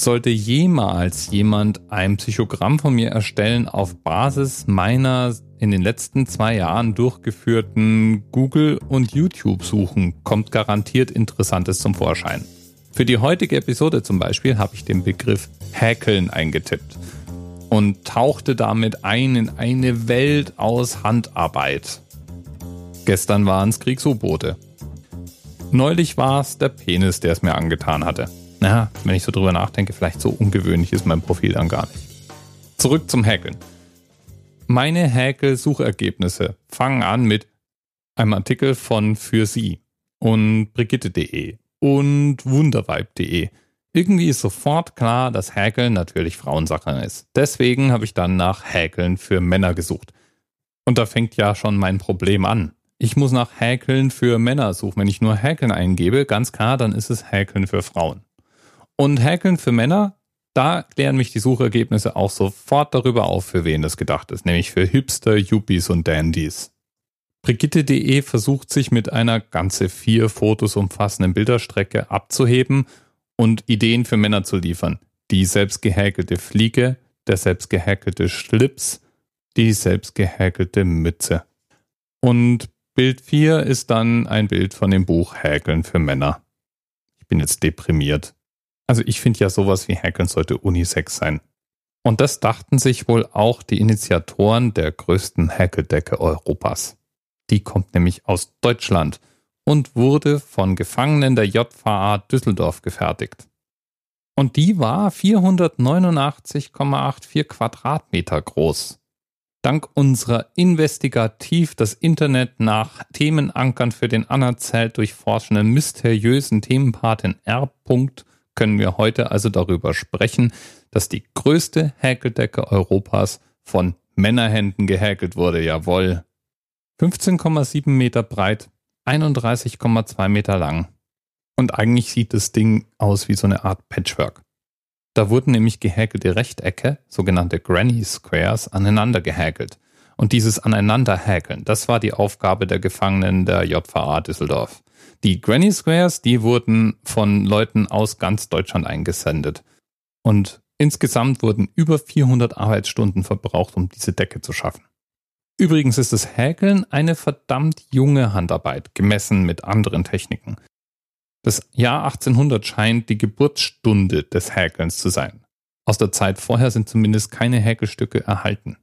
Sollte jemals jemand ein Psychogramm von mir erstellen auf Basis meiner in den letzten zwei Jahren durchgeführten Google- und YouTube-Suchen, kommt garantiert Interessantes zum Vorschein. Für die heutige Episode zum Beispiel habe ich den Begriff Häkeln eingetippt und tauchte damit ein in eine Welt aus Handarbeit. Gestern waren es Kriegs-U-Boote. Neulich war es der Penis, der es mir angetan hatte. Na, wenn ich so drüber nachdenke, vielleicht so ungewöhnlich ist mein Profil dann gar nicht. Zurück zum Häkeln. Meine Häkel-Suchergebnisse fangen an mit einem Artikel von Für Sie und Brigitte.de und Wunderweib.de. Irgendwie ist sofort klar, dass Häkeln natürlich Frauensache ist. Deswegen habe ich dann nach Häkeln für Männer gesucht. Und da fängt ja schon mein Problem an. Ich muss nach Häkeln für Männer suchen. Wenn ich nur Häkeln eingebe, ganz klar, dann ist es Häkeln für Frauen. Und Häkeln für Männer, da klären mich die Suchergebnisse auch sofort darüber auf, für wen das gedacht ist, nämlich für Hipster, Yuppies und Dandies. Brigitte.de versucht sich mit einer ganze vier Fotos umfassenden Bilderstrecke abzuheben und Ideen für Männer zu liefern. Die selbst gehäkelte Fliege, der selbst gehäkelte Schlips, die selbst gehäkelte Mütze. Und Bild 4 ist dann ein Bild von dem Buch Häkeln für Männer. Ich bin jetzt deprimiert. Also ich finde ja sowas wie Häkeln sollte Unisex sein. Und das dachten sich wohl auch die Initiatoren der größten Häkeldecke Europas. Die kommt nämlich aus Deutschland und wurde von Gefangenen der JVA Düsseldorf gefertigt. Und die war 489,84 Quadratmeter groß. Dank unserer investigativ das Internet nach Themenankern für den anerzählt durchforschenden mysteriösen Themenpatin R können wir heute also darüber sprechen, dass die größte Häkeldecke Europas von Männerhänden gehäkelt wurde. Jawohl. 15,7 Meter breit, 31,2 Meter lang. Und eigentlich sieht das Ding aus wie so eine Art Patchwork. Da wurden nämlich gehäkelte Rechtecke, sogenannte Granny Squares, aneinander gehäkelt. Und dieses Aneinanderhäkeln, das war die Aufgabe der Gefangenen der JVA Düsseldorf. Die Granny Squares, die wurden von Leuten aus ganz Deutschland eingesendet. Und insgesamt wurden über 400 Arbeitsstunden verbraucht, um diese Decke zu schaffen. Übrigens ist das Häkeln eine verdammt junge Handarbeit, gemessen mit anderen Techniken. Das Jahr 1800 scheint die Geburtsstunde des Häkelns zu sein. Aus der Zeit vorher sind zumindest keine Häkelstücke erhalten.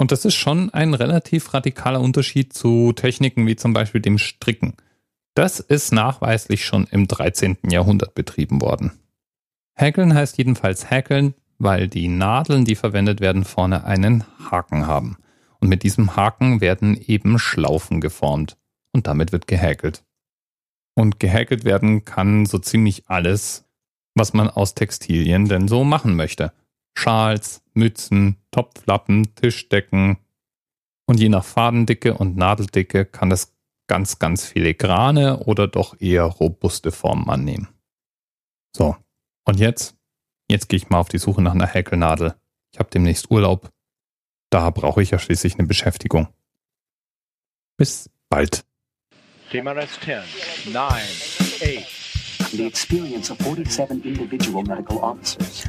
Und das ist schon ein relativ radikaler Unterschied zu Techniken wie zum Beispiel dem Stricken. Das ist nachweislich schon im 13. Jahrhundert betrieben worden. Häkeln heißt jedenfalls häkeln, weil die Nadeln, die verwendet werden, vorne einen Haken haben. Und mit diesem Haken werden eben Schlaufen geformt. Und damit wird gehäkelt. Und gehäkelt werden kann so ziemlich alles, was man aus Textilien denn so machen möchte. Schals, Mützen, Topflappen, Tischdecken. Und je nach Fadendicke und Nadeldicke kann das ganz, ganz filigrane oder doch eher robuste Formen annehmen. So, und jetzt? Jetzt gehe ich mal auf die Suche nach einer Häkelnadel. Ich habe demnächst Urlaub. Da brauche ich ja schließlich eine Beschäftigung. Bis bald. TMRS 10, 9, 8. The experience of 47 individual medical officers.